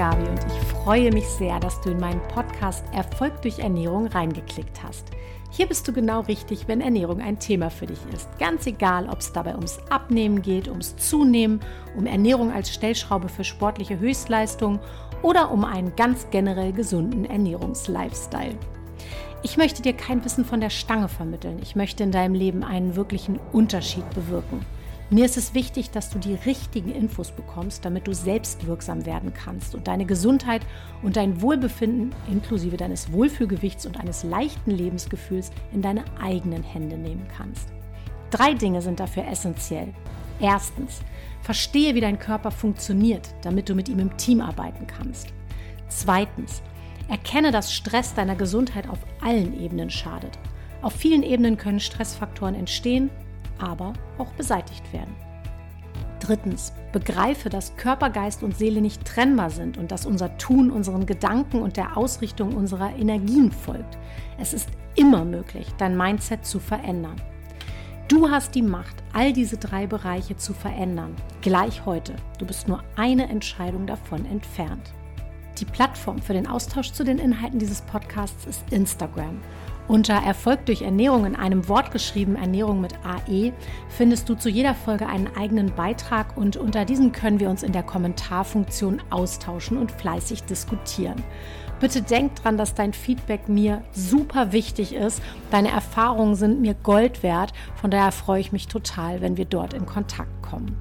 Gabi und ich freue mich sehr, dass du in meinen Podcast Erfolg durch Ernährung reingeklickt hast. Hier bist du genau richtig, wenn Ernährung ein Thema für dich ist. Ganz egal, ob es dabei ums Abnehmen geht, ums Zunehmen, um Ernährung als Stellschraube für sportliche Höchstleistung oder um einen ganz generell gesunden Ernährungslifestyle. Ich möchte dir kein Wissen von der Stange vermitteln. Ich möchte in deinem Leben einen wirklichen Unterschied bewirken. Mir ist es wichtig, dass du die richtigen Infos bekommst, damit du selbst wirksam werden kannst und deine Gesundheit und dein Wohlbefinden inklusive deines Wohlfühlgewichts und eines leichten Lebensgefühls in deine eigenen Hände nehmen kannst. Drei Dinge sind dafür essentiell. Erstens, verstehe, wie dein Körper funktioniert, damit du mit ihm im Team arbeiten kannst. Zweitens, erkenne, dass Stress deiner Gesundheit auf allen Ebenen schadet. Auf vielen Ebenen können Stressfaktoren entstehen aber auch beseitigt werden. Drittens, begreife, dass Körper, Geist und Seele nicht trennbar sind und dass unser Tun unseren Gedanken und der Ausrichtung unserer Energien folgt. Es ist immer möglich, dein Mindset zu verändern. Du hast die Macht, all diese drei Bereiche zu verändern, gleich heute. Du bist nur eine Entscheidung davon entfernt. Die Plattform für den Austausch zu den Inhalten dieses Podcasts ist Instagram. Unter Erfolg durch Ernährung in einem Wort geschrieben, Ernährung mit AE, findest du zu jeder Folge einen eigenen Beitrag und unter diesem können wir uns in der Kommentarfunktion austauschen und fleißig diskutieren. Bitte denk dran, dass dein Feedback mir super wichtig ist. Deine Erfahrungen sind mir Gold wert. Von daher freue ich mich total, wenn wir dort in Kontakt kommen.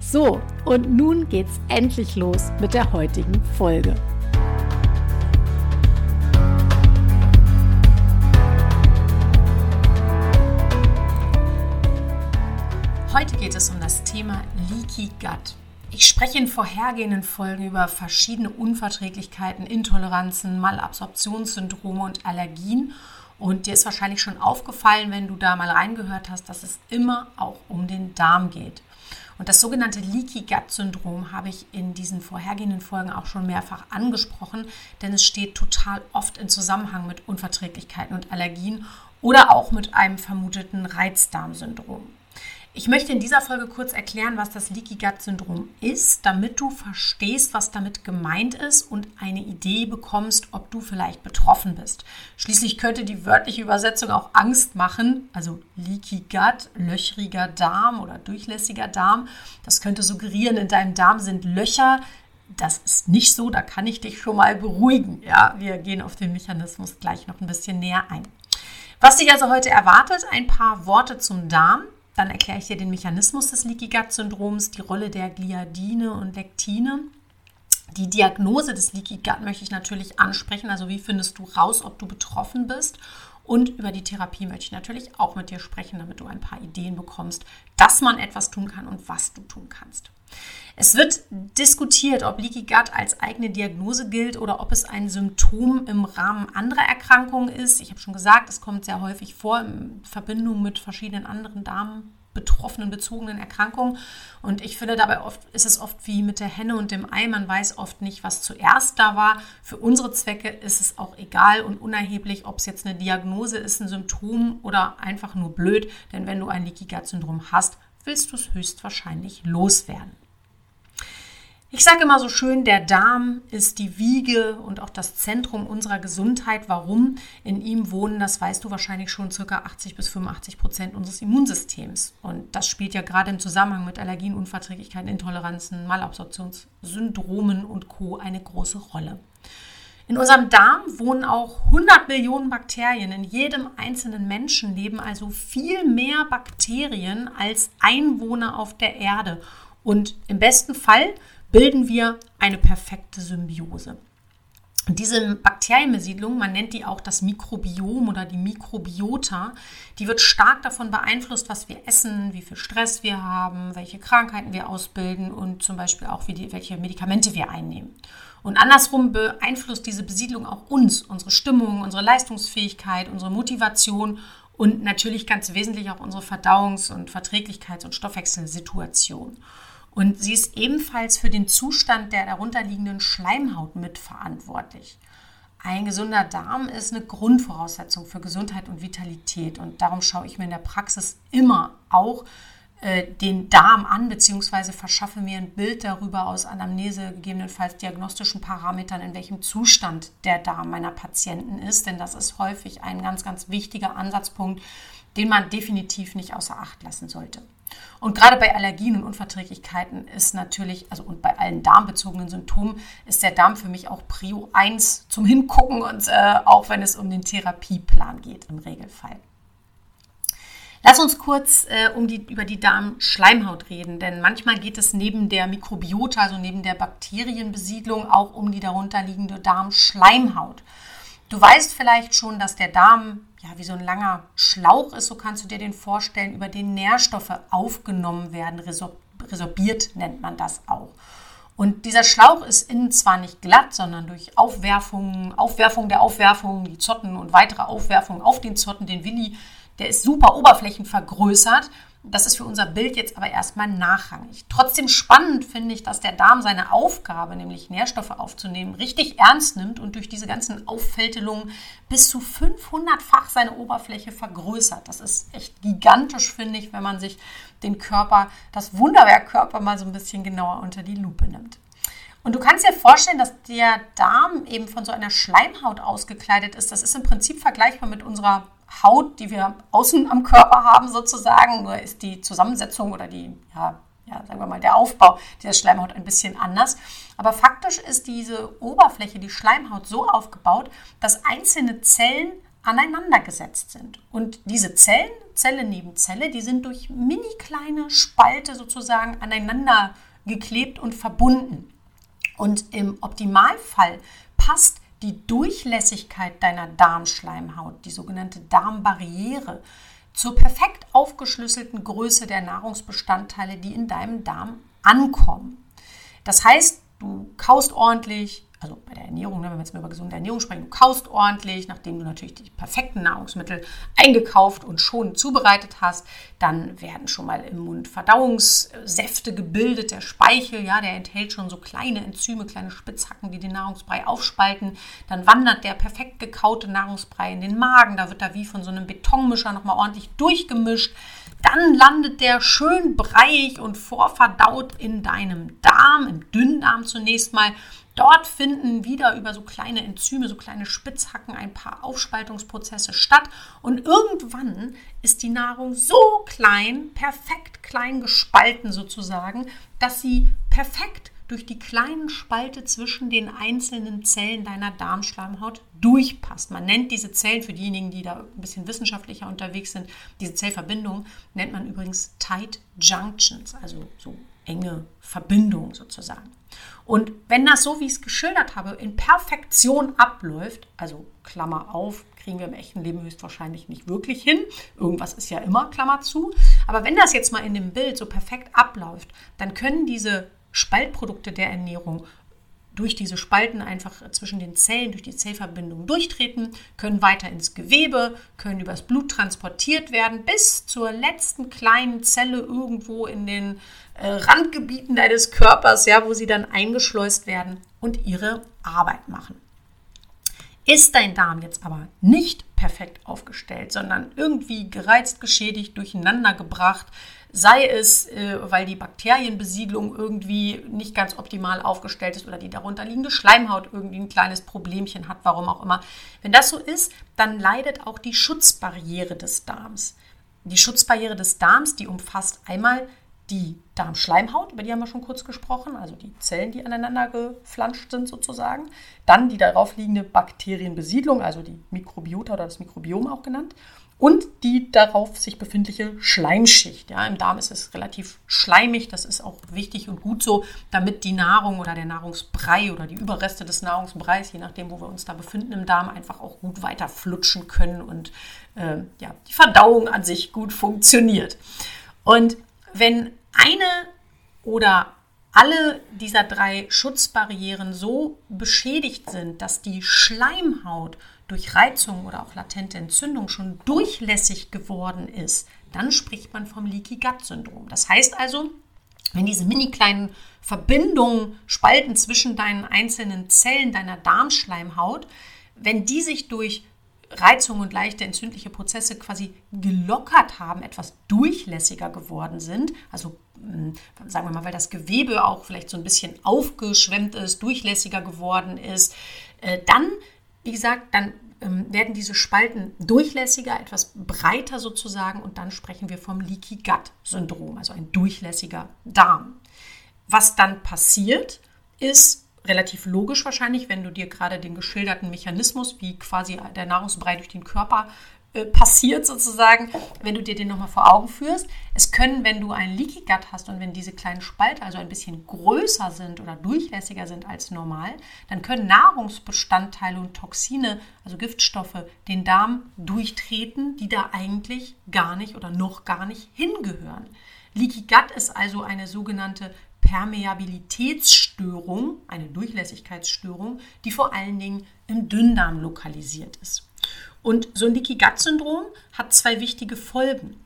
So, und nun geht's endlich los mit der heutigen Folge. Heute geht es um das Thema Leaky Gut. Ich spreche in vorhergehenden Folgen über verschiedene Unverträglichkeiten, Intoleranzen, Malabsorptionssyndrome und Allergien. Und dir ist wahrscheinlich schon aufgefallen, wenn du da mal reingehört hast, dass es immer auch um den Darm geht. Und das sogenannte Leaky Gut Syndrom habe ich in diesen vorhergehenden Folgen auch schon mehrfach angesprochen, denn es steht total oft in Zusammenhang mit Unverträglichkeiten und Allergien oder auch mit einem vermuteten Reizdarmsyndrom. Ich möchte in dieser Folge kurz erklären, was das Leaky Gut Syndrom ist, damit du verstehst, was damit gemeint ist und eine Idee bekommst, ob du vielleicht betroffen bist. Schließlich könnte die wörtliche Übersetzung auch Angst machen, also Leaky Gut, löchriger Darm oder durchlässiger Darm. Das könnte suggerieren, in deinem Darm sind Löcher. Das ist nicht so, da kann ich dich schon mal beruhigen. Ja, wir gehen auf den Mechanismus gleich noch ein bisschen näher ein. Was dich also heute erwartet, ein paar Worte zum Darm, dann erkläre ich dir den Mechanismus des Leaky Gut Syndroms, die Rolle der Gliadine und Lektine. Die Diagnose des Leaky Gut möchte ich natürlich ansprechen. Also wie findest du raus, ob du betroffen bist? Und über die Therapie möchte ich natürlich auch mit dir sprechen, damit du ein paar Ideen bekommst, dass man etwas tun kann und was du tun kannst. Es wird diskutiert, ob Leaky Gut als eigene Diagnose gilt oder ob es ein Symptom im Rahmen anderer Erkrankungen ist. Ich habe schon gesagt, es kommt sehr häufig vor in Verbindung mit verschiedenen anderen Darm betroffenen, bezogenen Erkrankungen. Und ich finde dabei oft, ist es oft wie mit der Henne und dem Ei. Man weiß oft nicht, was zuerst da war. Für unsere Zwecke ist es auch egal und unerheblich, ob es jetzt eine Diagnose ist, ein Symptom oder einfach nur blöd. Denn wenn du ein Leaky Gut Syndrom hast, willst du es höchstwahrscheinlich loswerden. Ich sage immer so schön, der Darm ist die Wiege und auch das Zentrum unserer Gesundheit. Warum? In ihm wohnen, das weißt du wahrscheinlich schon, ca. 80 bis 85 Prozent unseres Immunsystems. Und das spielt ja gerade im Zusammenhang mit Allergien, Unverträglichkeiten, Intoleranzen, Malabsorptionssyndromen und Co. eine große Rolle. In unserem Darm wohnen auch 100 Millionen Bakterien. In jedem einzelnen Menschen leben also viel mehr Bakterien als Einwohner auf der Erde. Und im besten Fall bilden wir eine perfekte Symbiose. Diese Bakterienbesiedlung, man nennt die auch das Mikrobiom oder die Mikrobiota, die wird stark davon beeinflusst, was wir essen, wie viel Stress wir haben, welche Krankheiten wir ausbilden und zum Beispiel auch, wie die, welche Medikamente wir einnehmen. Und andersrum beeinflusst diese Besiedlung auch uns, unsere Stimmung, unsere Leistungsfähigkeit, unsere Motivation und natürlich ganz wesentlich auch unsere Verdauungs- und Verträglichkeits- und Stoffwechselsituation. Und sie ist ebenfalls für den Zustand der darunterliegenden Schleimhaut mitverantwortlich. Ein gesunder Darm ist eine Grundvoraussetzung für Gesundheit und Vitalität. Und darum schaue ich mir in der Praxis immer auch den Darm an, beziehungsweise verschaffe mir ein Bild darüber aus Anamnese, gegebenenfalls diagnostischen Parametern, in welchem Zustand der Darm meiner Patienten ist. Denn das ist häufig ein ganz, ganz wichtiger Ansatzpunkt, den man definitiv nicht außer Acht lassen sollte. Und gerade bei Allergien und Unverträglichkeiten ist natürlich, also und bei allen darmbezogenen Symptomen, ist der Darm für mich auch Prio 1 zum Hingucken und äh, auch wenn es um den Therapieplan geht im Regelfall. Lass uns kurz äh, um die, über die Darmschleimhaut reden, denn manchmal geht es neben der Mikrobiota, also neben der Bakterienbesiedlung, auch um die darunterliegende Darmschleimhaut. Du weißt vielleicht schon, dass der Darm ja wie so ein langer Schlauch ist, so kannst du dir den vorstellen, über den Nährstoffe aufgenommen werden, resorbiert nennt man das auch. Und dieser Schlauch ist innen zwar nicht glatt, sondern durch Aufwerfungen, Aufwerfung der Aufwerfungen, die Zotten und weitere Aufwerfungen auf den Zotten, den Willi, der ist super oberflächenvergrößert. Das ist für unser Bild jetzt aber erstmal nachrangig. Trotzdem spannend finde ich, dass der Darm seine Aufgabe, nämlich Nährstoffe aufzunehmen, richtig ernst nimmt und durch diese ganzen Auffältelungen bis zu 500-fach seine Oberfläche vergrößert. Das ist echt gigantisch, finde ich, wenn man sich den Körper, das Wunderwerk Körper mal so ein bisschen genauer unter die Lupe nimmt. Und du kannst dir vorstellen, dass der Darm eben von so einer Schleimhaut ausgekleidet ist. Das ist im Prinzip vergleichbar mit unserer Haut, die wir außen am Körper haben sozusagen, nur ist die Zusammensetzung oder die, ja, ja, sagen wir mal, der Aufbau dieser Schleimhaut ein bisschen anders. Aber faktisch ist diese Oberfläche, die Schleimhaut, so aufgebaut, dass einzelne Zellen aneinander gesetzt sind. Und diese Zellen, Zelle neben Zelle, die sind durch mini kleine Spalte sozusagen aneinander geklebt und verbunden. Und im Optimalfall passt die Durchlässigkeit deiner Darmschleimhaut, die sogenannte Darmbarriere, zur perfekt aufgeschlüsselten Größe der Nahrungsbestandteile, die in deinem Darm ankommen. Das heißt, du kaust ordentlich, also bei der Ernährung, ne, wenn wir jetzt mal über gesunde Ernährung sprechen, du kaust ordentlich, nachdem du natürlich die perfekten Nahrungsmittel eingekauft und schon zubereitet hast, dann werden schon mal im Mund Verdauungssäfte gebildet. Der Speichel, ja, der enthält schon so kleine Enzyme, kleine Spitzhacken, die den Nahrungsbrei aufspalten. Dann wandert der perfekt gekaute Nahrungsbrei in den Magen. Da wird er wie von so einem Betonmischer nochmal ordentlich durchgemischt. Dann landet der schön breiig und vorverdaut in deinem Darm, im Dünndarm zunächst mal. Dort finden wieder über so kleine Enzyme, so kleine Spitzhacken ein paar Aufspaltungsprozesse statt und irgendwann ist die Nahrung so klein, perfekt klein gespalten sozusagen, dass sie perfekt durch die kleinen Spalte zwischen den einzelnen Zellen deiner Darmschleimhaut durchpasst. Man nennt diese Zellen, für diejenigen, die da ein bisschen wissenschaftlicher unterwegs sind, diese Zellverbindungen nennt man übrigens Tight Junctions, also so enge Verbindungen sozusagen. Und wenn das so, wie ich es geschildert habe, in Perfektion abläuft, also Klammer auf, kriegen wir im echten Leben höchstwahrscheinlich nicht wirklich hin. Irgendwas ist ja immer Klammer zu. Aber wenn das jetzt mal in dem Bild so perfekt abläuft, dann können diese Spaltprodukte der Ernährung durch diese Spalten einfach zwischen den Zellen, durch die Zellverbindung durchtreten, können weiter ins Gewebe, können übers Blut transportiert werden, bis zur letzten kleinen Zelle irgendwo in den äh, Randgebieten deines Körpers, ja, wo sie dann eingeschleust werden und ihre Arbeit machen. Ist dein Darm jetzt aber nicht perfekt aufgestellt, sondern irgendwie gereizt, geschädigt, durcheinander gebracht, sei es, äh, weil die Bakterienbesiedlung irgendwie nicht ganz optimal aufgestellt ist oder die darunterliegende Schleimhaut irgendwie ein kleines Problemchen hat, warum auch immer. Wenn das so ist, dann leidet auch die Schutzbarriere des Darms. Die Schutzbarriere des Darms, die umfasst einmal die Darmschleimhaut, über die haben wir schon kurz gesprochen, also die Zellen, die aneinander geflanscht sind sozusagen. Dann die darauf liegende Bakterienbesiedlung, also die Mikrobiota oder das Mikrobiom auch genannt und die darauf sich befindliche Schleimschicht. Ja, Im Darm ist es relativ schleimig, das ist auch wichtig und gut so, damit die Nahrung oder der Nahrungsbrei oder die Überreste des Nahrungsbreis, je nachdem, wo wir uns da befinden im Darm, einfach auch gut weiter flutschen können und äh, ja, die Verdauung an sich gut funktioniert. Und wenn eine oder alle dieser drei Schutzbarrieren so beschädigt sind, dass die Schleimhaut durch Reizung oder auch latente Entzündung schon durchlässig geworden ist, dann spricht man vom Leaky Gut Syndrom. Das heißt also, wenn diese mini kleinen Verbindungen, Spalten zwischen deinen einzelnen Zellen deiner Darmschleimhaut, wenn die sich durch Reizungen und leichte entzündliche Prozesse quasi gelockert haben, etwas durchlässiger geworden sind, also hm, sagen wir mal, weil das Gewebe auch vielleicht so ein bisschen aufgeschwemmt ist, durchlässiger geworden ist, äh, dann, wie gesagt, dann ähm, werden diese Spalten durchlässiger, etwas breiter sozusagen und dann sprechen wir vom Leaky Gut Syndrom, also ein durchlässiger Darm. Was dann passiert, ist relativ logisch wahrscheinlich, wenn du dir gerade den geschilderten Mechanismus, wie quasi der Nahrungsbrei durch den Körper passiert sozusagen, wenn du dir den nochmal vor Augen führst. Es können, wenn du ein Leaky Gut hast und wenn diese kleinen Spalte also ein bisschen größer sind oder durchlässiger sind als normal, dann können Nahrungsbestandteile und Toxine, also Giftstoffe, den Darm durchtreten, die da eigentlich gar nicht oder noch gar nicht hingehören. Leaky Gut ist also eine sogenannte Permeabilitätsstörung, eine Durchlässigkeitsstörung, die vor allen Dingen im Dünndarm lokalisiert ist. Und so ein Leaky Gut Syndrom hat zwei wichtige Folgen.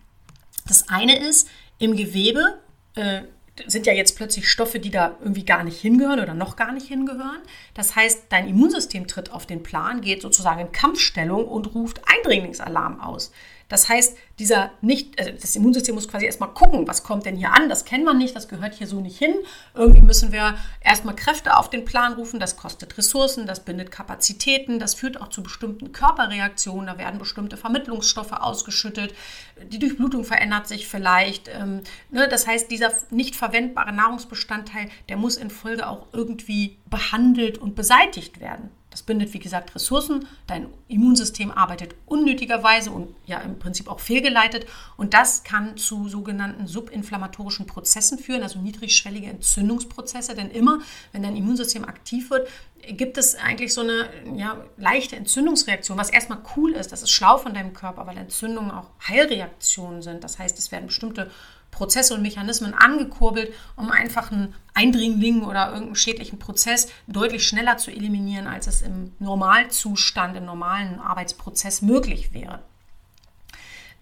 Das eine ist, im Gewebe äh, sind ja jetzt plötzlich Stoffe, die da irgendwie gar nicht hingehören oder noch gar nicht hingehören. Das heißt, dein Immunsystem tritt auf den Plan, geht sozusagen in Kampfstellung und ruft Eindringlingsalarm aus. Das heißt, dieser nicht, also das Immunsystem muss quasi erstmal gucken, was kommt denn hier an, das kennen wir nicht, das gehört hier so nicht hin. Irgendwie müssen wir erstmal Kräfte auf den Plan rufen, das kostet Ressourcen, das bindet Kapazitäten, das führt auch zu bestimmten Körperreaktionen, da werden bestimmte Vermittlungsstoffe ausgeschüttet, die Durchblutung verändert sich vielleicht. Ähm, ne? Das heißt, dieser nicht verwendbare Nahrungsbestandteil, der muss in Folge auch irgendwie behandelt und beseitigt werden. Das bindet, wie gesagt, Ressourcen. Dein Immunsystem arbeitet unnötigerweise und ja im Prinzip auch fehlgeleitet. Und das kann zu sogenannten subinflammatorischen Prozessen führen, also niedrigschwellige Entzündungsprozesse. Denn immer, wenn dein Immunsystem aktiv wird, gibt es eigentlich so eine ja, leichte Entzündungsreaktion, was erstmal cool ist. Das ist schlau von deinem Körper, weil Entzündungen auch Heilreaktionen sind. Das heißt, es werden bestimmte Prozesse und Mechanismen angekurbelt, um einfach einen Eindringling oder irgendeinen schädlichen Prozess deutlich schneller zu eliminieren, als es im Normalzustand, im normalen Arbeitsprozess möglich wäre.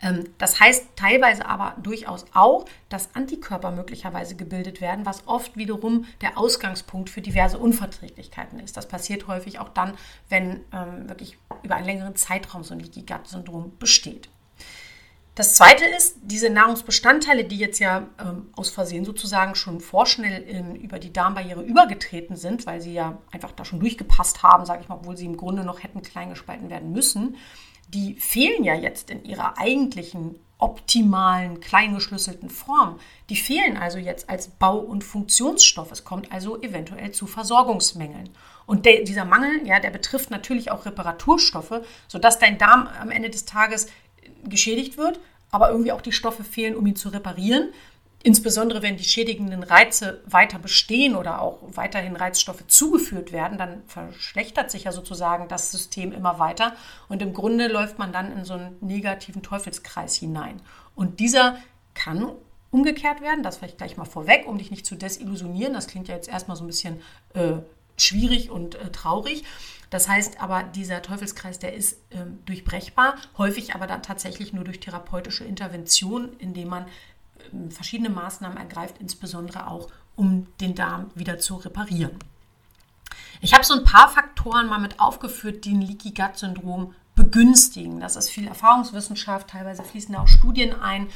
Ähm, das heißt teilweise aber durchaus auch, dass Antikörper möglicherweise gebildet werden, was oft wiederum der Ausgangspunkt für diverse Unverträglichkeiten ist. Das passiert häufig auch dann, wenn ähm, wirklich über einen längeren Zeitraum so ein Leaky Gut Syndrom besteht. Das zweite ist, diese Nahrungsbestandteile, die jetzt ja ähm, aus Versehen sozusagen schon vorschnell in, über die Darmbarriere übergetreten sind, weil sie ja einfach da schon durchgepasst haben, sage ich mal, obwohl sie im Grunde noch hätten klein gespalten werden müssen, die fehlen ja jetzt in ihrer eigentlichen optimalen, kleingeschlüsselten Form. Die fehlen also jetzt als Bau- und Funktionsstoff. Es kommt also eventuell zu Versorgungsmängeln. Und der, dieser Mangel, ja, der betrifft natürlich auch Reparaturstoffe, sodass dein Darm am Ende des Tages geschädigt wird, aber irgendwie auch die Stoffe fehlen, um ihn zu reparieren. Insbesondere wenn die schädigenden Reize weiter bestehen oder auch weiterhin Reizstoffe zugeführt werden, dann verschlechtert sich ja sozusagen das System immer weiter und im Grunde läuft man dann in so einen negativen Teufelskreis hinein. Und dieser kann umgekehrt werden, das vielleicht gleich mal vorweg, um dich nicht zu desillusionieren. Das klingt ja jetzt erstmal so ein bisschen äh, schwierig und äh, traurig. Das heißt aber, dieser Teufelskreis, der ist ähm, durchbrechbar, häufig aber dann tatsächlich nur durch therapeutische Intervention, indem man ähm, verschiedene Maßnahmen ergreift, insbesondere auch, um den Darm wieder zu reparieren. Ich habe so ein paar Faktoren mal mit aufgeführt, die ein Leaky Gut Syndrom begünstigen. Das ist viel Erfahrungswissenschaft, teilweise fließen da auch Studien ein.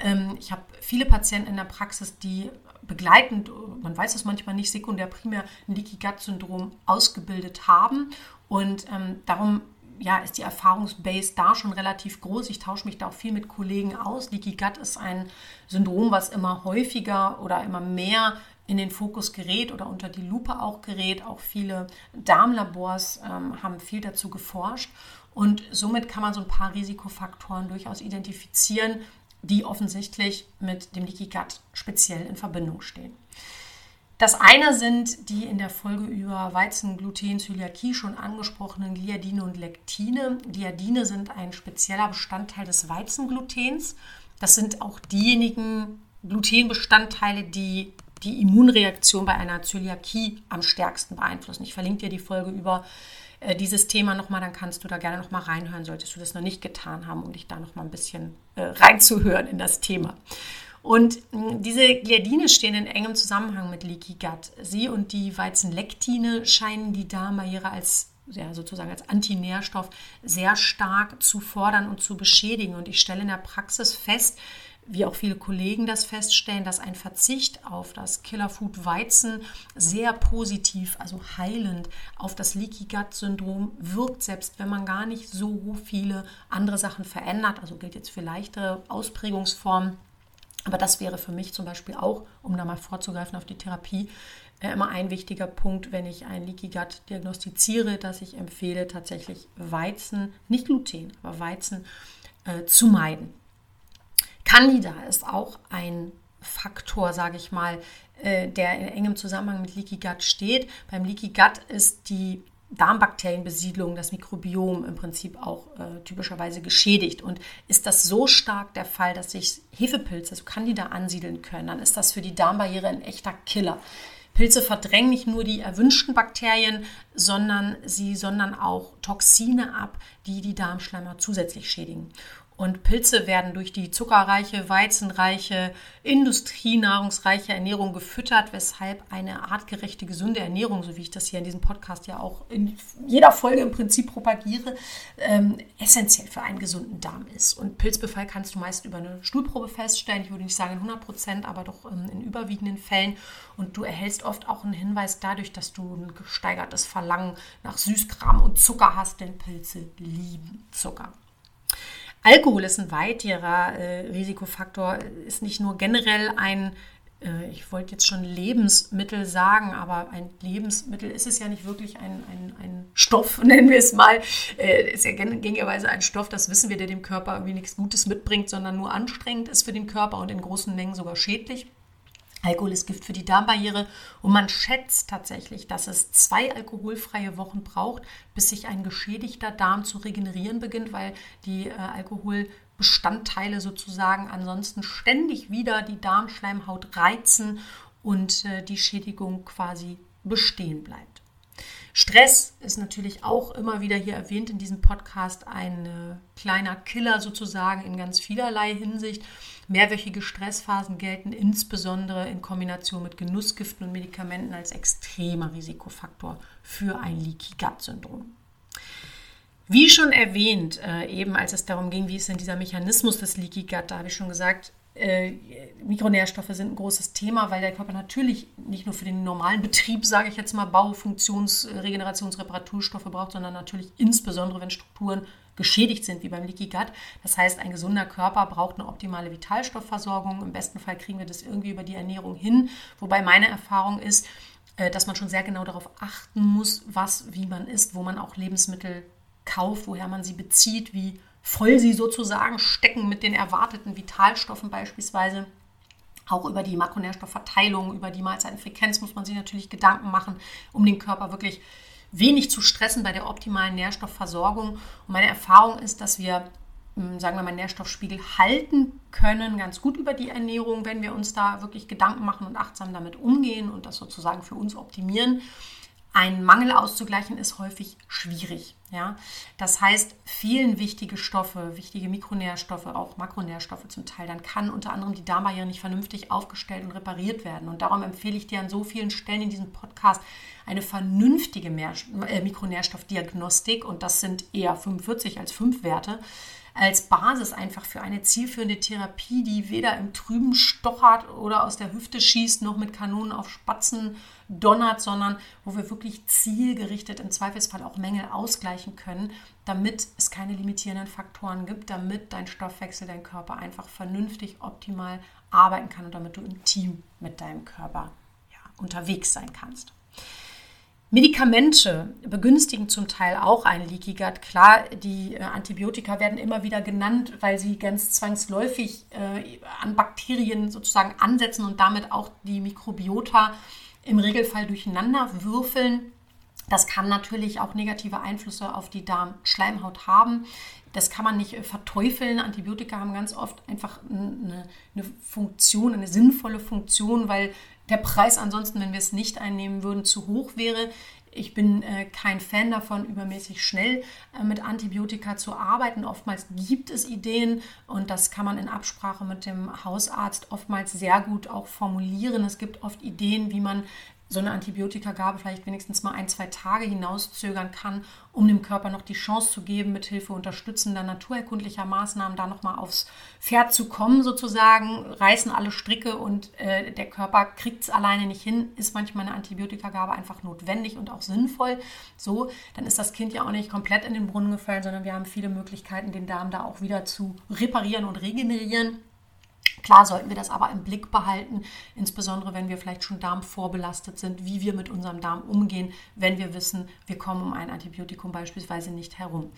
Ähm, ich habe viele Patienten in der Praxis, die begleitend, man weiß es manchmal nicht, sekundär, primär ein Leaky Gut Syndrom ausgebildet haben. Und ähm, darum ja, ist die Erfahrungsbase da schon relativ groß. Ich tausche mich da auch viel mit Kollegen aus. Leaky Gut ist ein Syndrom, was immer häufiger oder immer mehr in den Fokus gerät oder unter die Lupe auch gerät. Auch viele Darmlabors ähm, haben viel dazu geforscht. Und somit kann man so ein paar Risikofaktoren durchaus identifizieren, die offensichtlich mit dem Leaky Gut speziell in Verbindung stehen. Das eine sind die in der Folge über Weizen, Gluten, Zöliakie schon angesprochenen Gliadine und Lektine. Gliadine sind ein spezieller Bestandteil des Weizenglutens. Das sind auch diejenigen Glutenbestandteile, die die Immunreaktion bei einer Zöliakie am stärksten beeinflussen. Ich verlinke dir die Folge über äh, dieses Thema nochmal, dann kannst du da gerne nochmal reinhören, solltest du das noch nicht getan haben, um dich da nochmal ein bisschen äh, reinzuhören in das Thema. Und diese Gliadine stehen in engem Zusammenhang mit Leaky Gut. Sie und die Weizenlektine scheinen die Darmbarriere als ja, sozusagen als Antinährstoff sehr stark zu fordern und zu beschädigen. Und ich stelle in der Praxis fest, wie auch viele Kollegen das feststellen, dass ein Verzicht auf das Killerfood Weizen sehr positiv, also heilend auf das Leaky Gut Syndrom wirkt, selbst wenn man gar nicht so viele andere Sachen verändert. Also gilt jetzt für leichtere Ausprägungsformen. Aber das wäre für mich zum Beispiel auch, um da mal vorzugreifen auf die Therapie, äh, immer ein wichtiger Punkt, wenn ich ein Leaky Gut diagnostiziere, dass ich empfehle, tatsächlich Weizen, nicht Gluten, aber Weizen äh, zu meiden. Candida ist auch ein Faktor, sage ich mal, äh, der in engem Zusammenhang mit Leaky Gut steht. Beim Leaky Gut ist die Darmbakterienbesiedlung, das Mikrobiom im Prinzip auch äh, typischerweise geschädigt. Und ist das so stark der Fall, dass sich Hefepilze, also Candida, ansiedeln können, dann ist das für die Darmbarriere ein echter Killer. Pilze verdrängen nicht nur die erwünschten Bakterien, sondern sie sondern auch Toxine ab, die die Darmschleimhaut zusätzlich schädigen. Und Pilze werden durch die zuckerreiche, weizenreiche, industrienahrungsreiche Ernährung gefüttert, weshalb eine artgerechte, gesunde Ernährung, so wie ich das hier in diesem Podcast ja auch in jeder Folge im Prinzip propagiere, ähm, essentiell für einen gesunden Darm ist. Und Pilzbefall kannst du meist über eine Stuhlprobe feststellen. Ich würde nicht sagen in 100 Prozent, aber doch ähm, in überwiegenden Fällen. Und du erhältst oft auch einen Hinweis dadurch, dass du ein gesteigertes Verlangen nach Süßkram und Zucker hast, denn Pilze lieben Zucker. Alkohol ist ein weiterer äh, Risikofaktor, ist nicht nur generell ein, äh, ich wollte jetzt schon Lebensmittel sagen, aber ein Lebensmittel ist es ja nicht wirklich ein, ein, ein Stoff, nennen wir es mal. Äh, ist ja gängigerweise ein Stoff, das wissen wir, der dem Körper irgendwie nichts Gutes mitbringt, sondern nur anstrengend ist für den Körper und in großen Mengen sogar schädlich. Alkohol ist Gift für die Darmbarriere und man schätzt tatsächlich, dass es zwei alkoholfreie Wochen braucht, bis sich ein geschädigter Darm zu regenerieren beginnt, weil die äh, Alkoholbestandteile sozusagen ansonsten ständig wieder die Darmschleimhaut reizen und äh, die Schädigung quasi bestehen bleibt. Stress ist natürlich auch immer wieder hier erwähnt in diesem Podcast ein äh, kleiner Killer sozusagen in ganz vielerlei Hinsicht. Mehrwöchige Stressphasen gelten insbesondere in Kombination mit Genussgiften und Medikamenten als extremer Risikofaktor für ein Leaky Gut Syndrom. Wie schon erwähnt, äh, eben als es darum ging, wie ist denn dieser Mechanismus des Leaky Gut, da habe ich schon gesagt, äh, Mikronährstoffe sind ein großes Thema, weil der Körper natürlich nicht nur für den normalen Betrieb, sage ich jetzt mal, Bau, Funktions-, Regenerations-, Reparaturstoffe braucht, sondern natürlich insbesondere, wenn Strukturen geschädigt sind, wie beim Leaky Gut. Das heißt, ein gesunder Körper braucht eine optimale Vitalstoffversorgung. Im besten Fall kriegen wir das irgendwie über die Ernährung hin. Wobei meine Erfahrung ist, äh, dass man schon sehr genau darauf achten muss, was, wie man isst, wo man auch Lebensmittel kauft, woher man sie bezieht, wie voll sie sozusagen stecken mit den erwarteten Vitalstoffen beispielsweise. Auch über die Makronährstoffverteilung, über die Mahlzeitenfrequenz muss man sich natürlich Gedanken machen, um den Körper wirklich wenig zu stressen bei der optimalen Nährstoffversorgung. Und meine Erfahrung ist, dass wir, hm, sagen wir mal, Nährstoffspiegel halten können, ganz gut über die Ernährung, wenn wir uns da wirklich Gedanken machen und achtsam damit umgehen und das sozusagen für uns optimieren. Ein Mangel auszugleichen ist häufig schwierig. Ja? Das heißt, fehlen wichtige Stoffe, wichtige Mikronährstoffe, auch Makronährstoffe zum Teil, dann kann unter anderem die Darmbarriere nicht vernünftig aufgestellt und repariert werden. Und darum empfehle ich dir an so vielen Stellen in diesem Podcast eine vernünftige äh, Mikronährstoffdiagnostik, und das sind eher 45 als 5 Werte, als Basis einfach für eine zielführende Therapie, die weder im Trüben stochert oder aus der Hüfte schießt, noch mit Kanonen auf Spatzen donnert, sondern wo wir wirklich zielgerichtet im Zweifelsfall auch Mängel ausgleichen können, damit es keine limitierenden Faktoren gibt, damit dein Stoffwechsel, dein Körper einfach vernünftig, optimal arbeiten kann und damit du im Team mit deinem Körper ja, unterwegs sein kannst. Medikamente begünstigen zum Teil auch ein Leaky Gut. Klar, die äh, Antibiotika werden immer wieder genannt, weil sie ganz zwangsläufig äh, an Bakterien sozusagen ansetzen und damit auch die Mikrobiota im Regelfall durcheinander würfeln. Das kann natürlich auch negative Einflüsse auf die Darmschleimhaut haben. Das kann man nicht äh, verteufeln. Antibiotika haben ganz oft einfach eine, eine, Funktion, eine sinnvolle Funktion, weil der Preis ansonsten, wenn wir es nicht einnehmen würden, zu hoch wäre. Ich bin äh, kein Fan davon, übermäßig schnell äh, mit Antibiotika zu arbeiten. Oftmals gibt es Ideen und das kann man in Absprache mit dem Hausarzt oftmals sehr gut auch formulieren. Es gibt oft Ideen, wie man so eine Antibiotikagabe vielleicht wenigstens mal ein, zwei Tage hinauszögern kann um dem Körper noch die Chance zu geben, mithilfe unterstützender naturerkundlicher Maßnahmen da nochmal aufs Pferd zu kommen, sozusagen, reißen alle Stricke und äh, der Körper kriegt es alleine nicht hin, ist manchmal eine Antibiotikagabe einfach notwendig und auch sinnvoll. So, dann ist das Kind ja auch nicht komplett in den Brunnen gefallen, sondern wir haben viele Möglichkeiten, den Darm da auch wieder zu reparieren und regenerieren. Klar sollten wir das aber im Blick behalten, insbesondere wenn wir vielleicht schon darmvorbelastet sind, wie wir mit unserem Darm umgehen, wenn wir wissen, wir kommen um ein Antibiotikum beispielsweise nicht herum.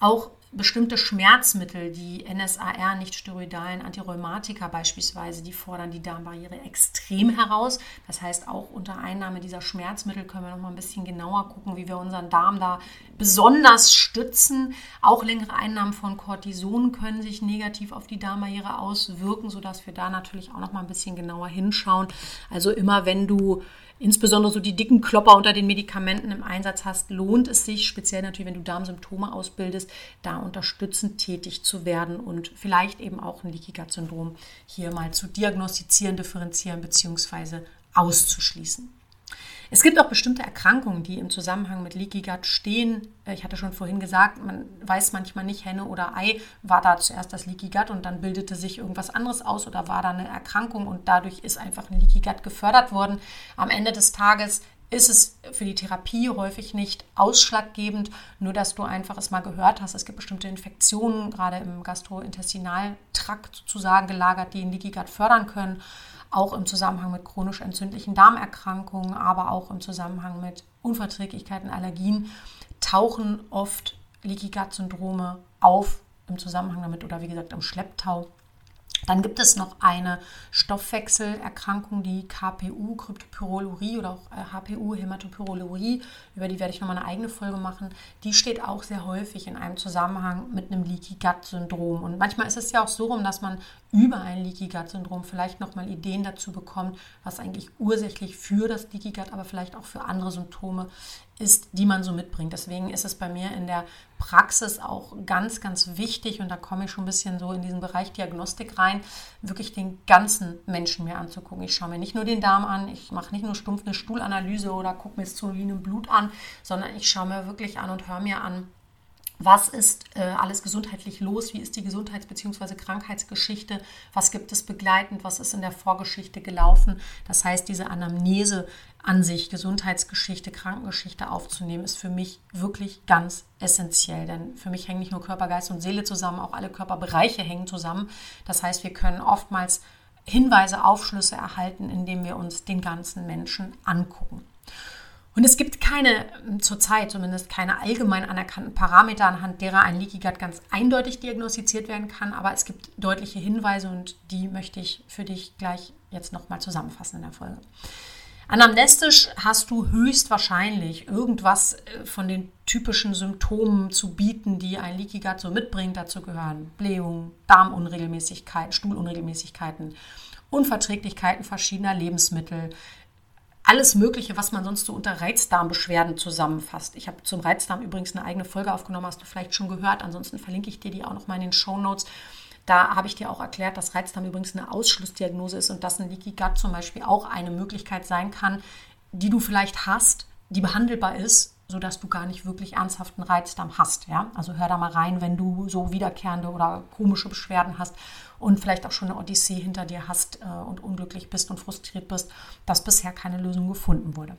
Auch bestimmte Schmerzmittel, die NSAR, nicht steroidalen Antirheumatika beispielsweise, die fordern die Darmbarriere extrem heraus. Das heißt, auch unter Einnahme dieser Schmerzmittel können wir noch mal ein bisschen genauer gucken, wie wir unseren Darm da besonders stützen. Auch längere Einnahmen von Cortison können sich negativ auf die Darmbarriere auswirken, sodass wir da natürlich auch noch mal ein bisschen genauer hinschauen. Also immer wenn du insbesondere so die dicken Klopper unter den Medikamenten im Einsatz hast, lohnt es sich, speziell natürlich, wenn du Darmsymptome ausbildest, da unterstützend tätig zu werden und vielleicht eben auch ein Leaky Gut Syndrom hier mal zu diagnostizieren, differenzieren bzw. auszuschließen. Es gibt auch bestimmte Erkrankungen, die im Zusammenhang mit Leaky Gut stehen. Ich hatte schon vorhin gesagt, man weiß manchmal nicht, Henne oder Ei, war da zuerst das Leaky Gut und dann bildete sich irgendwas anderes aus oder war da eine Erkrankung und dadurch ist einfach ein Leaky Gut gefördert worden. Am Ende des Tages ist es für die Therapie häufig nicht ausschlaggebend, nur dass du einfach es mal gehört hast. Es gibt bestimmte Infektionen, gerade im Gastrointestinaltrakt sozusagen gelagert, die den Leaky Gut fördern können auch im Zusammenhang mit chronisch entzündlichen Darmerkrankungen, aber auch im Zusammenhang mit Unverträglichkeiten, Allergien, tauchen oft Leaky Gut Syndrome auf im Zusammenhang damit oder wie gesagt im Schlepptau. Dann gibt es noch eine Stoffwechselerkrankung, die KPU, Kryptopyrolurie oder auch HPU, äh, Hämatopyrolurie, über die werde ich nochmal eine eigene Folge machen. Die steht auch sehr häufig in einem Zusammenhang mit einem Leaky Gut Syndrom. Und manchmal ist es ja auch so rum, dass man über ein Leaky Gut Syndrom vielleicht nochmal Ideen dazu bekommt, was eigentlich ursächlich für das Leaky Gut, aber vielleicht auch für andere Symptome ist, die man so mitbringt. Deswegen ist es bei mir in der Praxis auch ganz, ganz wichtig, und da komme ich schon ein bisschen so in diesen Bereich Diagnostik rein, wirklich den ganzen Menschen mir anzugucken. Ich schaue mir nicht nur den Darm an, ich mache nicht nur stumpf eine Stuhlanalyse oder gucke mir Zolin im Blut an, sondern ich schaue mir wirklich an und höre mir an, was ist äh, alles gesundheitlich los? Wie ist die Gesundheits- bzw. Krankheitsgeschichte? Was gibt es begleitend? Was ist in der Vorgeschichte gelaufen? Das heißt, diese Anamnese an sich, Gesundheitsgeschichte, Krankengeschichte aufzunehmen, ist für mich wirklich ganz essentiell. Denn für mich hängen nicht nur Körper, Geist und Seele zusammen, auch alle Körperbereiche hängen zusammen. Das heißt, wir können oftmals Hinweise, Aufschlüsse erhalten, indem wir uns den ganzen Menschen angucken. Und es gibt keine, zurzeit zumindest keine allgemein anerkannten Parameter, anhand derer ein Leaky Gut ganz eindeutig diagnostiziert werden kann, aber es gibt deutliche Hinweise und die möchte ich für dich gleich jetzt nochmal zusammenfassen in der Folge. Anamnestisch hast du höchstwahrscheinlich irgendwas äh, von den typischen Symptomen zu bieten, die ein Leaky Gut so mitbringt. Dazu gehören Blähungen, Darmunregelmäßigkeiten, Stuhlunregelmäßigkeiten, Unverträglichkeiten verschiedener Lebensmittel, alles Mögliche, was man sonst so unter Reizdarmbeschwerden zusammenfasst. Ich habe zum Reizdarm übrigens eine eigene Folge aufgenommen, hast du vielleicht schon gehört. Ansonsten verlinke ich dir die auch noch mal in den Show Notes. Da habe ich dir auch erklärt, dass Reizdarm übrigens eine Ausschlussdiagnose ist und dass ein Leaky Gut zum Beispiel auch eine Möglichkeit sein kann, die du vielleicht hast, die behandelbar ist, sodass du gar nicht wirklich ernsthaften Reizdarm hast. Ja? Also hör da mal rein, wenn du so wiederkehrende oder komische Beschwerden hast und vielleicht auch schon eine Odyssee hinter dir hast äh, und unglücklich bist und frustriert bist, dass bisher keine Lösung gefunden wurde.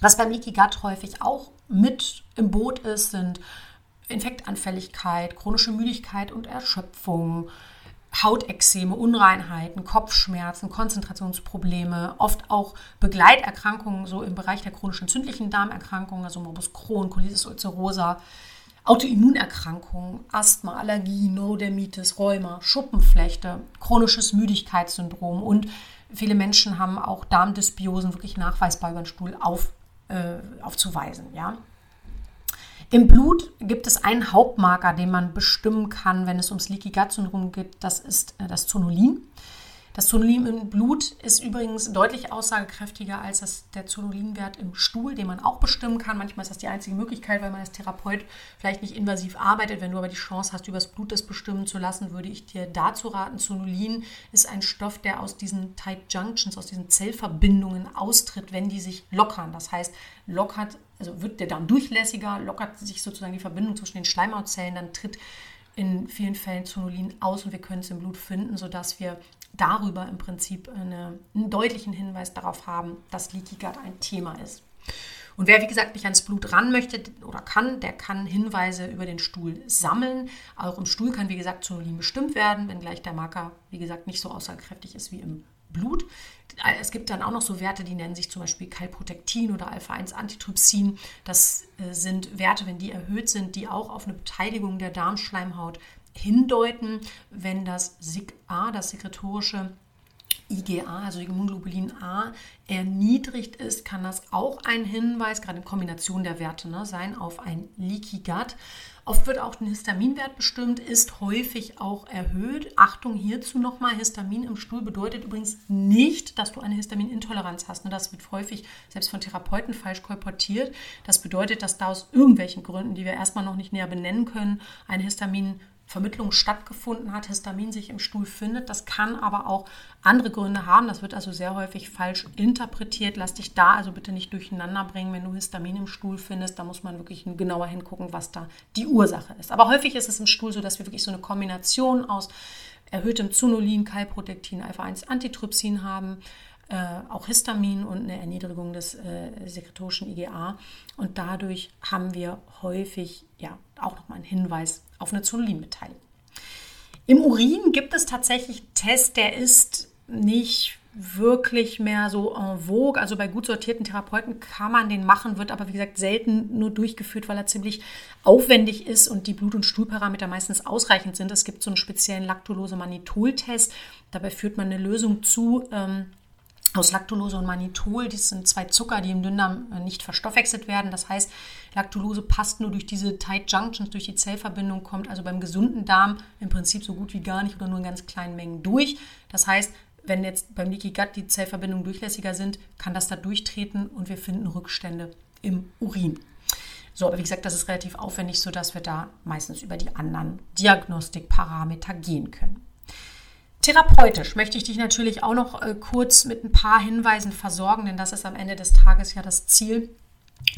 Was beim Gut häufig auch mit im Boot ist, sind Infektanfälligkeit, chronische Müdigkeit und Erschöpfung, Hautexzeme, Unreinheiten, Kopfschmerzen, Konzentrationsprobleme, oft auch Begleiterkrankungen so im Bereich der chronisch entzündlichen Darmerkrankungen, also Morbus Crohn, Colitis ulcerosa, Autoimmunerkrankungen, Asthma, Allergie, Neurodermitis, Rheuma, Schuppenflechte, chronisches Müdigkeitssyndrom und viele Menschen haben auch Darmdysbiosen wirklich nachweisbar über den Stuhl auf, äh, aufzuweisen. Ja? Im Blut gibt es einen Hauptmarker, den man bestimmen kann, wenn es ums Leaky Gut Syndrom geht. Das ist äh, das Zonulin. Das Zonulin im Blut ist übrigens deutlich aussagekräftiger als das, der Zonulinwert im Stuhl, den man auch bestimmen kann. Manchmal ist das die einzige Möglichkeit, weil man als Therapeut vielleicht nicht invasiv arbeitet. Wenn du aber die Chance hast, übers Blut das bestimmen zu lassen, würde ich dir dazu raten. Zonulin ist ein Stoff, der aus diesen Tight Junctions, aus diesen Zellverbindungen austritt, wenn die sich lockern. Das heißt, lockert also wird der Darm durchlässiger, lockert sich sozusagen die Verbindung zwischen den Schleimhautzellen, dann tritt in vielen Fällen Zonulin aus und wir können es im Blut finden, sodass wir darüber im Prinzip eine, einen deutlichen Hinweis darauf haben, dass Leaky Gut ein Thema ist. Und wer, wie gesagt, nicht ans Blut ran möchte oder kann, der kann Hinweise über den Stuhl sammeln. Auch im Stuhl kann, wie gesagt, Zonulin bestimmt werden, wenngleich der Marker, wie gesagt, nicht so aussagekräftig ist wie im Blut. Es gibt dann auch noch so Werte, die nennen sich zum Beispiel Calprotectin oder Alpha-1-Antitrypsin. Das äh, sind Werte, wenn die erhöht sind, die auch auf eine Beteiligung der Darmschleimhaut hindeuten. Wenn das SIG-A, das sekretorische IgA, also Immunglobulin A, erniedrigt ist, kann das auch ein Hinweis, gerade in Kombination der Werte, ne, sein auf ein Leaky Gut. Oft wird auch ein Histaminwert bestimmt, ist häufig auch erhöht. Achtung hierzu nochmal, Histamin im Stuhl bedeutet übrigens nicht, dass du eine Histaminintoleranz hast. Ne? Das wird häufig selbst von Therapeuten falsch kolportiert. Das bedeutet, dass da aus irgendwelchen Gründen, die wir erstmal noch nicht näher benennen können, eine Histamin Vermittlung stattgefunden hat, Histamin sich im Stuhl findet. Das kann aber auch andere Gründe haben. Das wird also sehr häufig falsch interpretiert. Lass dich da also bitte nicht durcheinander bringen, wenn du Histamin im Stuhl findest. Da muss man wirklich genauer hingucken, was da die Ursache ist. Aber häufig ist es im Stuhl so, dass wir wirklich so eine Kombination aus erhöhtem Zonulin, Calprotectin, Alpha-1-Antitrypsin haben äh, auch Histamin und eine Erniedrigung des äh, sekretorischen IgA. Und dadurch haben wir häufig ja auch nochmal einen Hinweis auf eine Zonulinbeteiligung. Im Urin gibt es tatsächlich einen Test, der ist nicht wirklich mehr so en vogue. Also bei gut sortierten Therapeuten kann man den machen, wird aber wie gesagt selten nur durchgeführt, weil er ziemlich aufwendig ist und die Blut- und Stuhlparameter meistens ausreichend sind. Es gibt so einen speziellen Laktulose-Manitol-Test. Dabei führt man eine Lösung zu, ähm, aus Lactulose und Mannitol. Das sind zwei Zucker, die im Dünndarm äh, nicht verstoffwechselt werden. Das heißt, Lactulose passt nur durch diese Tight Junctions, durch die Zellverbindung, kommt also beim gesunden Darm im Prinzip so gut wie gar nicht oder nur in ganz kleinen Mengen durch. Das heißt, wenn jetzt beim Leaky Gut die Zellverbindungen durchlässiger sind, kann das da durchtreten und wir finden Rückstände im Urin. So, aber wie gesagt, das ist relativ aufwendig, sodass wir da meistens über die anderen Diagnostikparameter gehen können. Therapeutisch möchte ich dich natürlich auch noch äh, kurz mit ein paar Hinweisen versorgen, denn das ist am Ende des Tages ja das Ziel,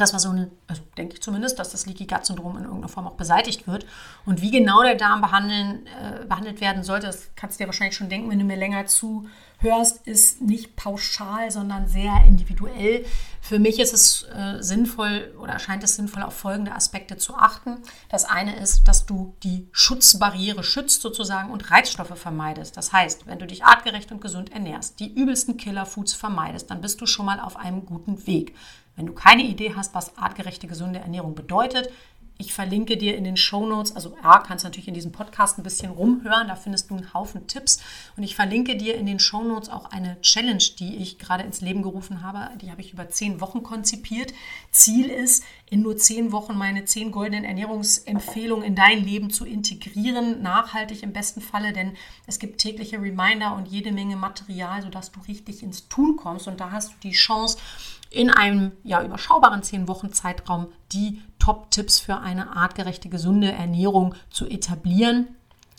dass wir so ein, also denke ich zumindest, dass das Leaky Gut Syndrom in irgendeiner Form auch beseitigt wird. Und wie genau der Darm behandeln, äh, behandelt werden sollte, das kannst du dir wahrscheinlich schon denken, wenn du mir länger zuhörst, ist nicht pauschal, sondern sehr individuell. Für mich ist es äh, sinnvoll oder erscheint es sinnvoll, auf folgende Aspekte zu achten. Das eine ist, dass du die Schutzbarriere schützt sozusagen und Reizstoffe vermeidest. Das heißt, wenn du dich artgerecht und gesund ernährst, die übelsten Killerfoods vermeidest, dann bist du schon mal auf einem guten Weg. Wenn du keine Idee hast, was artgerechte, gesunde Ernährung bedeutet, ich verlinke dir in den Show Notes, also A, kannst natürlich in diesem Podcast ein bisschen rumhören, da findest du einen Haufen Tipps. Und ich verlinke dir in den Show Notes auch eine Challenge, die ich gerade ins Leben gerufen habe. Die habe ich über zehn Wochen konzipiert. Ziel ist, in nur zehn Wochen meine zehn goldenen Ernährungsempfehlungen in dein Leben zu integrieren, nachhaltig im besten Falle, denn es gibt tägliche Reminder und jede Menge Material, sodass du richtig ins Tun kommst. Und da hast du die Chance, in einem ja, überschaubaren zehn Wochen Zeitraum die Top-Tipps für eine artgerechte, gesunde Ernährung zu etablieren.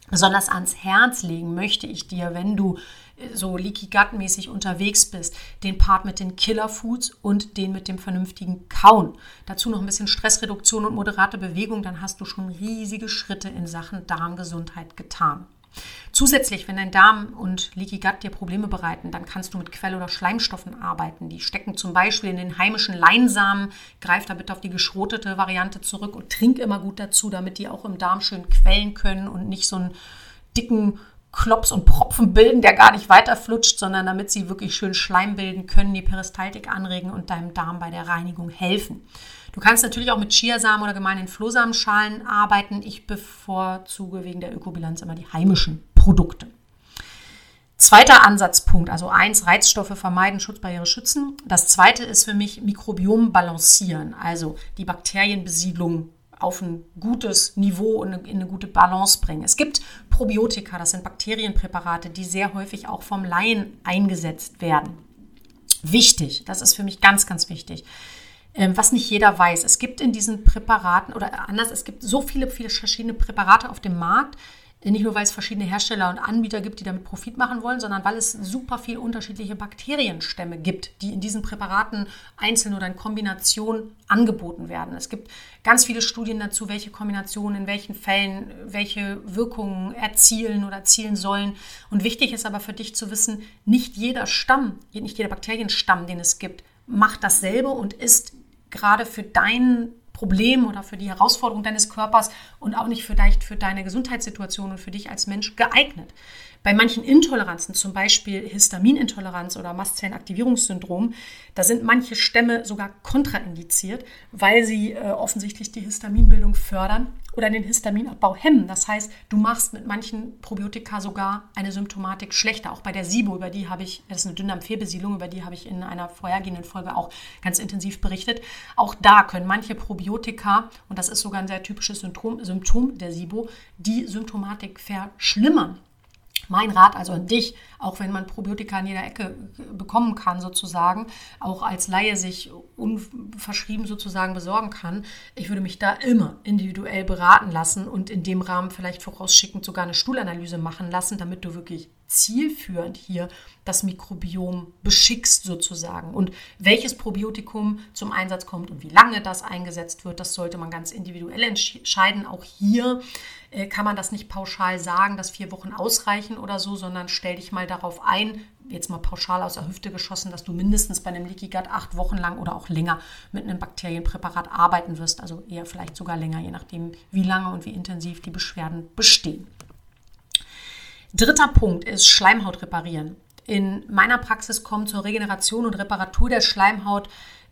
Besonders ans Herz legen möchte ich dir, wenn du äh, so leaky gut mäßig unterwegs bist, den Part mit den Killer Foods und den mit dem vernünftigen Kauen. Dazu noch ein bisschen Stressreduktion und moderate Bewegung, dann hast du schon riesige Schritte in Sachen Darmgesundheit getan. Zusätzlich, wenn dein Darm und Leaky Gut dir Probleme bereiten, dann kannst du mit Quell- oder Schleimstoffen arbeiten. Die stecken zum Beispiel in den heimischen Leinsamen. Greif da bitte auf die geschrotete Variante zurück und trink immer gut dazu, damit die auch im Darm schön quellen können und nicht so einen dicken Klops und Propfen bilden, der gar nicht weiterflutscht, sondern damit sie wirklich schön Schleim bilden können, die Peristaltik anregen und deinem Darm bei der Reinigung helfen. Du kannst natürlich auch mit Chiasamen oder gemeinen Flohsamenschalen arbeiten. Ich bevorzuge wegen der Ökobilanz immer die heimischen Produkte. Zweiter Ansatzpunkt, also eins, Reizstoffe vermeiden, Schutzbarriere schützen. Das zweite ist für mich Mikrobiom balancieren, also die Bakterienbesiedlung auf ein gutes Niveau und in eine gute Balance bringen. Es gibt Probiotika, das sind Bakterienpräparate, die sehr häufig auch vom Laien eingesetzt werden. Wichtig, das ist für mich ganz, ganz wichtig. Ähm, was nicht jeder weiß. Es gibt in diesen Präparaten oder anders, es gibt so viele, viele verschiedene Präparate auf dem Markt. Nicht nur, weil es verschiedene Hersteller und Anbieter gibt, die damit Profit machen wollen, sondern weil es super viele unterschiedliche Bakterienstämme gibt, die in diesen Präparaten einzeln oder in Kombination angeboten werden. Es gibt ganz viele Studien dazu, welche Kombinationen in welchen Fällen welche Wirkungen erzielen oder erzielen sollen. Und wichtig ist aber für dich zu wissen, nicht jeder Stamm, nicht jeder Bakterienstamm, den es gibt, macht dasselbe und ist gerade für deinen Problem oder für die Herausforderung deines Körpers und auch nicht vielleicht für deine Gesundheitssituation und für dich als Mensch geeignet. Bei manchen Intoleranzen, zum Beispiel Histaminintoleranz oder Mastzellenaktivierungssyndrom, da sind manche Stämme sogar kontraindiziert, weil sie äh, offensichtlich die Histaminbildung fördern oder den Histaminabbau hemmen. Das heißt, du machst mit manchen Probiotika sogar eine Symptomatik schlechter. Auch bei der SIBO, über die habe ich, das ist eine Dünndarmfehlbesiedlung, über die habe ich in einer vorhergehenden Folge auch ganz intensiv berichtet. Auch da können manche Probiotika, und das ist sogar ein sehr typisches Symptom, Symptom der SIBO, die Symptomatik verschlimmern. Mein Rat also an dich, auch wenn man Probiotika in jeder Ecke bekommen kann, sozusagen, auch als Laie sich unverschrieben sozusagen besorgen kann, ich würde mich da immer individuell beraten lassen und in dem Rahmen vielleicht vorausschickend sogar eine Stuhlanalyse machen lassen, damit du wirklich zielführend hier das Mikrobiom beschickst sozusagen. Und welches Probiotikum zum Einsatz kommt und wie lange das eingesetzt wird, das sollte man ganz individuell entscheiden. Auch hier äh, kann man das nicht pauschal sagen, dass vier Wochen ausreichen oder so, sondern stell dich mal darauf ein, jetzt mal pauschal aus der Hüfte geschossen, dass du mindestens bei einem Leaky Gut acht Wochen lang oder auch länger mit einem Bakterienpräparat arbeiten wirst. Also eher vielleicht sogar länger, je nachdem, wie lange und wie intensiv die Beschwerden bestehen. Dritter Punkt ist Schleimhaut reparieren. In meiner Praxis kommen zur Regeneration und Reparatur der Schleimhaut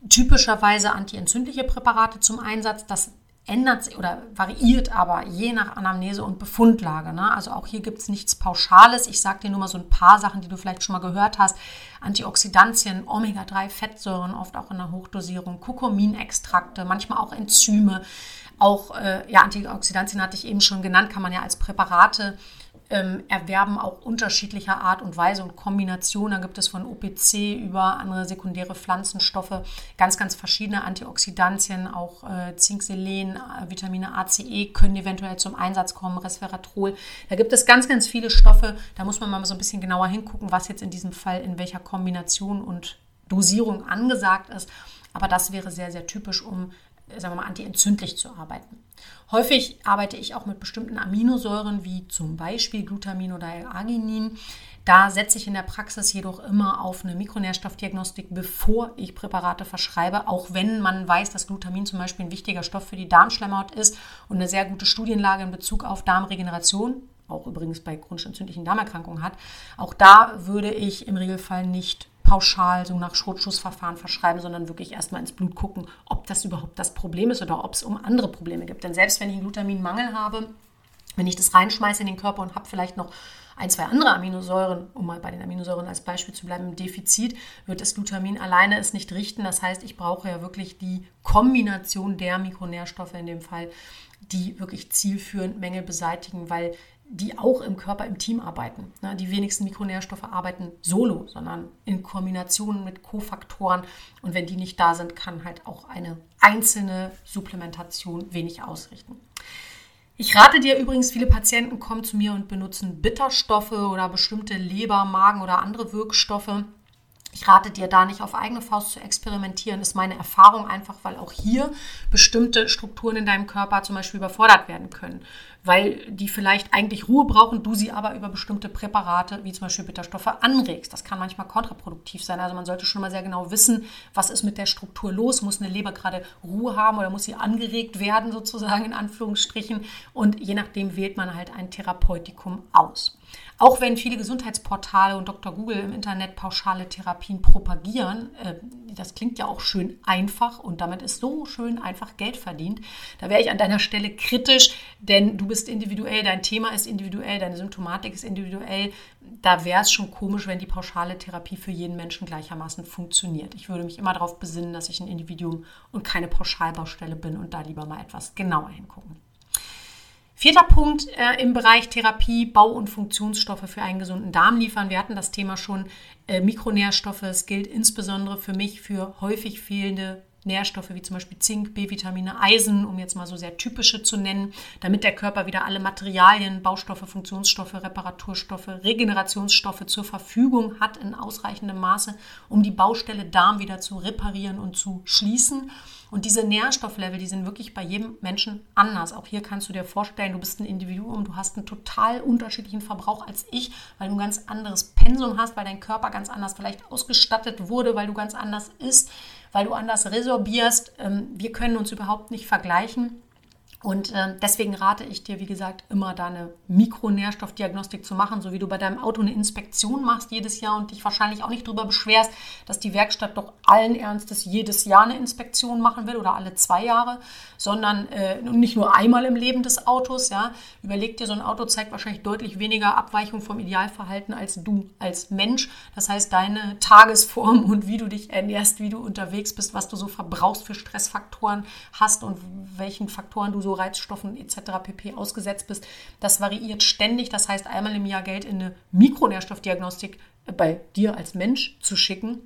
typischerweise antientzündliche Präparate zum Einsatz. Das ändert sich oder variiert aber je nach Anamnese und Befundlage. Ne? Also auch hier gibt es nichts Pauschales. Ich sage dir nur mal so ein paar Sachen, die du vielleicht schon mal gehört hast. Antioxidantien, Omega-3-Fettsäuren, oft auch in der Hochdosierung, Kurkuminextrakte, manchmal auch Enzyme. Auch äh, ja, Antioxidantien hatte ich eben schon genannt, kann man ja als Präparate ähm, erwerben auch unterschiedlicher Art und Weise und Kombination. Da gibt es von OPC über andere sekundäre Pflanzenstoffe ganz, ganz verschiedene Antioxidantien, auch äh, Zink, Selen, äh, Vitamine A, C, E können eventuell zum Einsatz kommen, Resveratrol. Da gibt es ganz, ganz viele Stoffe. Da muss man mal so ein bisschen genauer hingucken, was jetzt in diesem Fall in welcher Kombination und Dosierung angesagt ist. Aber das wäre sehr, sehr typisch, um sagen wir mal, antientzündlich zu arbeiten. Häufig arbeite ich auch mit bestimmten Aminosäuren wie zum Beispiel Glutamin oder Arginin. Da setze ich in der Praxis jedoch immer auf eine Mikronährstoffdiagnostik, bevor ich Präparate verschreibe, auch wenn man weiß, dass Glutamin zum Beispiel ein wichtiger Stoff für die Darmschleimhaut ist und eine sehr gute Studienlage in Bezug auf Darmregeneration, auch übrigens bei chronisch entzündlichen Darmerkrankungen hat. Auch da würde ich im Regelfall nicht pauschal so nach Schrotschussverfahren verschreiben, sondern wirklich erstmal ins Blut gucken, ob das überhaupt das Problem ist oder ob es um andere Probleme gibt. Denn selbst wenn ich einen Glutaminmangel habe, wenn ich das reinschmeiße in den Körper und habe vielleicht noch ein, zwei andere Aminosäuren, um mal bei den Aminosäuren als Beispiel zu bleiben, im Defizit, wird das Glutamin alleine es nicht richten. Das heißt, ich brauche ja wirklich die Kombination der Mikronährstoffe in dem Fall, die wirklich zielführend Mängel beseitigen, weil die auch im Körper im Team arbeiten. Ne, die wenigsten Mikronährstoffe arbeiten solo, sondern in Kombination mit Kofaktoren. Und wenn die nicht da sind, kann halt auch eine einzelne Supplementation wenig ausrichten. Ich rate dir übrigens, viele Patienten kommen zu mir und benutzen Bitterstoffe oder bestimmte Leber, Magen oder andere Wirkstoffe ich rate dir da nicht auf eigene Faust zu experimentieren, ist meine Erfahrung einfach, weil auch hier bestimmte Strukturen in deinem Körper zum Beispiel überfordert werden können, weil die vielleicht eigentlich Ruhe brauchen, du sie aber über bestimmte Präparate, wie zum Beispiel Bitterstoffe, anregst. Das kann manchmal kontraproduktiv sein. Also man sollte schon mal sehr genau wissen, was ist mit der Struktur los. Muss eine Leber gerade Ruhe haben oder muss sie angeregt werden, sozusagen in Anführungsstrichen. Und je nachdem wählt man halt ein Therapeutikum aus. Auch wenn viele Gesundheitsportale und Dr. Google im Internet pauschale Therapien propagieren, äh, das klingt ja auch schön einfach und damit ist so schön einfach Geld verdient. Da wäre ich an deiner Stelle kritisch, denn du bist individuell, dein Thema ist individuell, deine Symptomatik ist individuell. Da wäre es schon komisch, wenn die pauschale Therapie für jeden Menschen gleichermaßen funktioniert. Ich würde mich immer darauf besinnen, dass ich ein Individuum und keine Pauschalbaustelle bin und da lieber mal etwas genauer hingucken. Vierter Punkt äh, im Bereich Therapie, Bau- und Funktionsstoffe für einen gesunden Darm liefern. Wir hatten das Thema schon äh, Mikronährstoffe. Es gilt insbesondere für mich für häufig fehlende Nährstoffe wie zum Beispiel Zink, B-Vitamine, Eisen, um jetzt mal so sehr typische zu nennen, damit der Körper wieder alle Materialien, Baustoffe, Funktionsstoffe, Reparaturstoffe, Regenerationsstoffe zur Verfügung hat in ausreichendem Maße, um die Baustelle Darm wieder zu reparieren und zu schließen. Und diese Nährstofflevel, die sind wirklich bei jedem Menschen anders. Auch hier kannst du dir vorstellen, du bist ein Individuum, du hast einen total unterschiedlichen Verbrauch als ich, weil du ein ganz anderes Pensum hast, weil dein Körper ganz anders vielleicht ausgestattet wurde, weil du ganz anders isst, weil du anders resorbierst. Ähm, wir können uns überhaupt nicht vergleichen. Und äh, deswegen rate ich dir, wie gesagt, immer da eine Mikronährstoffdiagnostik zu machen, so wie du bei deinem Auto eine Inspektion machst jedes Jahr und dich wahrscheinlich auch nicht darüber beschwerst, dass die Werkstatt doch allen Ernstes jedes Jahr eine Inspektion machen will oder alle zwei Jahre, sondern äh, nicht nur einmal im Leben des Autos. Ja, überleg dir, so ein Auto zeigt wahrscheinlich deutlich weniger Abweichung vom Idealverhalten als du als Mensch. Das heißt, deine Tagesform und wie du dich ernährst, wie du unterwegs bist, was du so verbrauchst für Stressfaktoren hast und welchen Faktoren du so Reizstoffen etc. pp. ausgesetzt bist. Das variiert ständig. Das heißt, einmal im Jahr Geld in eine Mikronährstoffdiagnostik bei dir als Mensch zu schicken,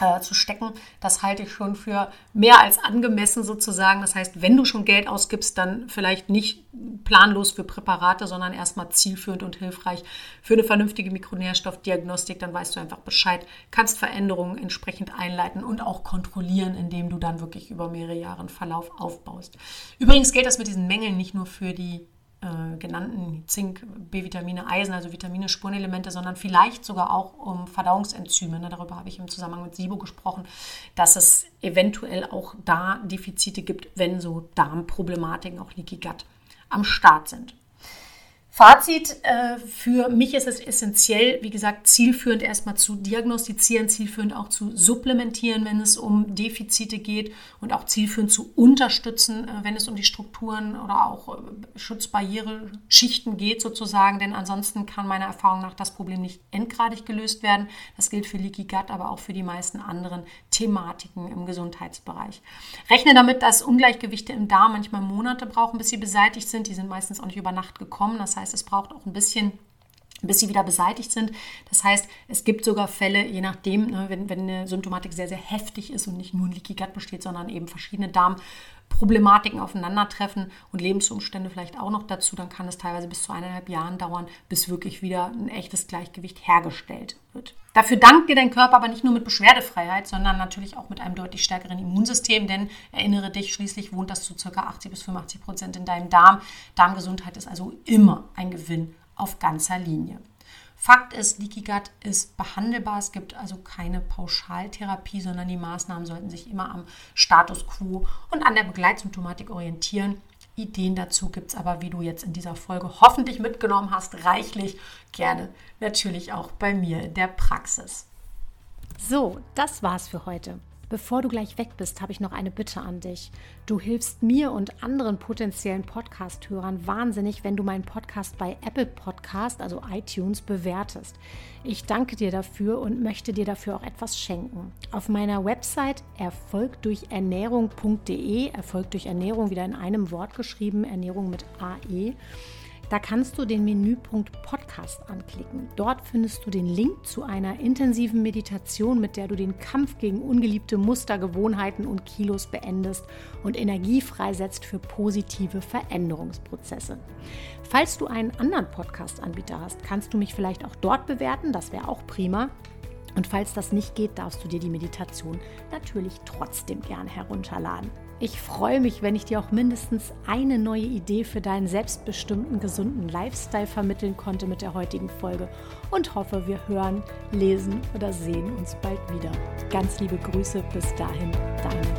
äh, zu stecken, das halte ich schon für mehr als angemessen sozusagen. Das heißt, wenn du schon Geld ausgibst, dann vielleicht nicht planlos für Präparate, sondern erstmal zielführend und hilfreich für eine vernünftige Mikronährstoffdiagnostik. Dann weißt du einfach Bescheid, kannst Veränderungen entsprechend einleiten und auch kontrollieren, indem du dann wirklich über mehrere Jahre einen Verlauf aufbaust. Übrigens gilt das mit diesen Mängeln nicht nur für die äh, genannten Zink, B-Vitamine, Eisen, also Vitamine, Spurenelemente, sondern vielleicht sogar auch um Verdauungsenzyme. Ne? Darüber habe ich im Zusammenhang mit SIBO gesprochen, dass es eventuell auch da Defizite gibt, wenn so Darmproblematiken, auch Leaky Gut, am Start sind. Fazit, äh, für mich ist es essentiell, wie gesagt, zielführend erstmal zu diagnostizieren, zielführend auch zu supplementieren, wenn es um Defizite geht und auch zielführend zu unterstützen, äh, wenn es um die Strukturen oder auch äh, Schutzbarriere, Schichten geht sozusagen, denn ansonsten kann meiner Erfahrung nach das Problem nicht endgradig gelöst werden. Das gilt für Leaky Gut, aber auch für die meisten anderen Thematiken im Gesundheitsbereich. Rechne damit, dass Ungleichgewichte im Darm manchmal Monate brauchen, bis sie beseitigt sind. Die sind meistens auch nicht über Nacht gekommen. Das heißt, heißt, es braucht auch ein bisschen bis sie wieder beseitigt sind. Das heißt, es gibt sogar Fälle, je nachdem, ne, wenn, wenn eine Symptomatik sehr, sehr heftig ist und nicht nur ein Leaky Gut besteht, sondern eben verschiedene Darmproblematiken aufeinandertreffen und Lebensumstände vielleicht auch noch dazu, dann kann es teilweise bis zu eineinhalb Jahren dauern, bis wirklich wieder ein echtes Gleichgewicht hergestellt wird. Dafür dankt dir dein Körper aber nicht nur mit Beschwerdefreiheit, sondern natürlich auch mit einem deutlich stärkeren Immunsystem, denn erinnere dich, schließlich wohnt das zu ca. 80 bis 85 Prozent in deinem Darm. Darmgesundheit ist also immer ein Gewinn auf ganzer Linie. Fakt ist, Leaky Gut ist behandelbar. Es gibt also keine Pauschaltherapie, sondern die Maßnahmen sollten sich immer am Status quo und an der Begleitsymptomatik orientieren. Ideen dazu gibt es aber, wie du jetzt in dieser Folge hoffentlich mitgenommen hast, reichlich gerne natürlich auch bei mir in der Praxis. So, das war's für heute. Bevor du gleich weg bist, habe ich noch eine Bitte an dich. Du hilfst mir und anderen potenziellen Podcast-Hörern wahnsinnig, wenn du meinen Podcast bei Apple Podcast, also iTunes, bewertest. Ich danke dir dafür und möchte dir dafür auch etwas schenken. Auf meiner Website erfolgdurchernährung.de, Erfolg durch Ernährung wieder in einem Wort geschrieben, Ernährung mit AE da kannst du den Menüpunkt Podcast anklicken. Dort findest du den Link zu einer intensiven Meditation, mit der du den Kampf gegen ungeliebte Muster, Gewohnheiten und Kilos beendest und Energie freisetzt für positive Veränderungsprozesse. Falls du einen anderen Podcast-Anbieter hast, kannst du mich vielleicht auch dort bewerten. Das wäre auch prima. Und falls das nicht geht, darfst du dir die Meditation natürlich trotzdem gerne herunterladen. Ich freue mich, wenn ich dir auch mindestens eine neue Idee für deinen selbstbestimmten, gesunden Lifestyle vermitteln konnte mit der heutigen Folge und hoffe, wir hören, lesen oder sehen uns bald wieder. Ganz liebe Grüße, bis dahin, deine